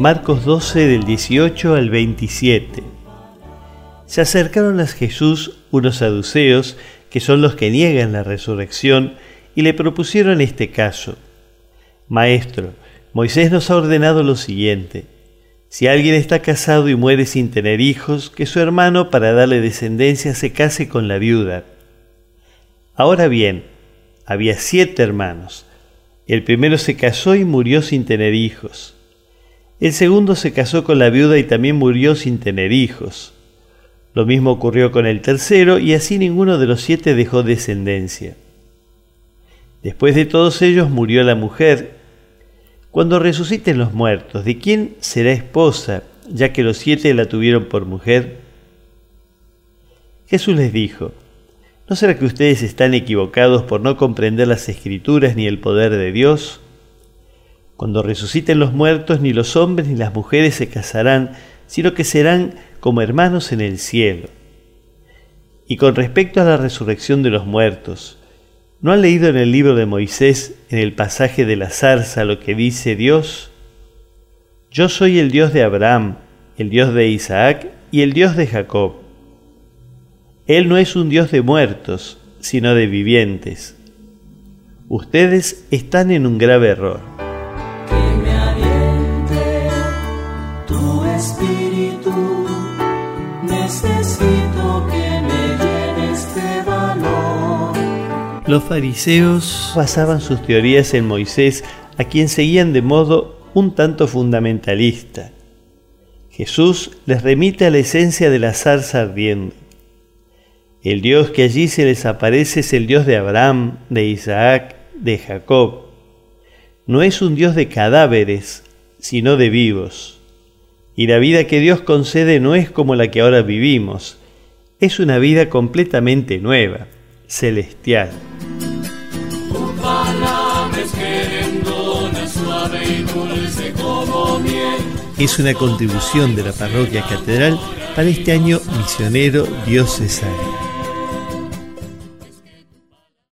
Marcos 12 del 18 al 27. Se acercaron a Jesús unos saduceos, que son los que niegan la resurrección, y le propusieron este caso. Maestro, Moisés nos ha ordenado lo siguiente. Si alguien está casado y muere sin tener hijos, que su hermano, para darle descendencia, se case con la viuda. Ahora bien, había siete hermanos. El primero se casó y murió sin tener hijos. El segundo se casó con la viuda y también murió sin tener hijos. Lo mismo ocurrió con el tercero y así ninguno de los siete dejó descendencia. Después de todos ellos murió la mujer. Cuando resuciten los muertos, ¿de quién será esposa, ya que los siete la tuvieron por mujer? Jesús les dijo, ¿no será que ustedes están equivocados por no comprender las escrituras ni el poder de Dios? Cuando resuciten los muertos, ni los hombres ni las mujeres se casarán, sino que serán como hermanos en el cielo. Y con respecto a la resurrección de los muertos, ¿no han leído en el libro de Moisés, en el pasaje de la zarza, lo que dice Dios? Yo soy el Dios de Abraham, el Dios de Isaac y el Dios de Jacob. Él no es un Dios de muertos, sino de vivientes. Ustedes están en un grave error. Espíritu, necesito que me llenes de valor. Los fariseos basaban sus teorías en Moisés, a quien seguían de modo un tanto fundamentalista. Jesús les remite a la esencia de la zarza ardiendo. El Dios que allí se les aparece es el Dios de Abraham, de Isaac, de Jacob. No es un Dios de cadáveres, sino de vivos. Y la vida que Dios concede no es como la que ahora vivimos, es una vida completamente nueva, celestial. Es una contribución de la parroquia catedral para este año misionero diocesano.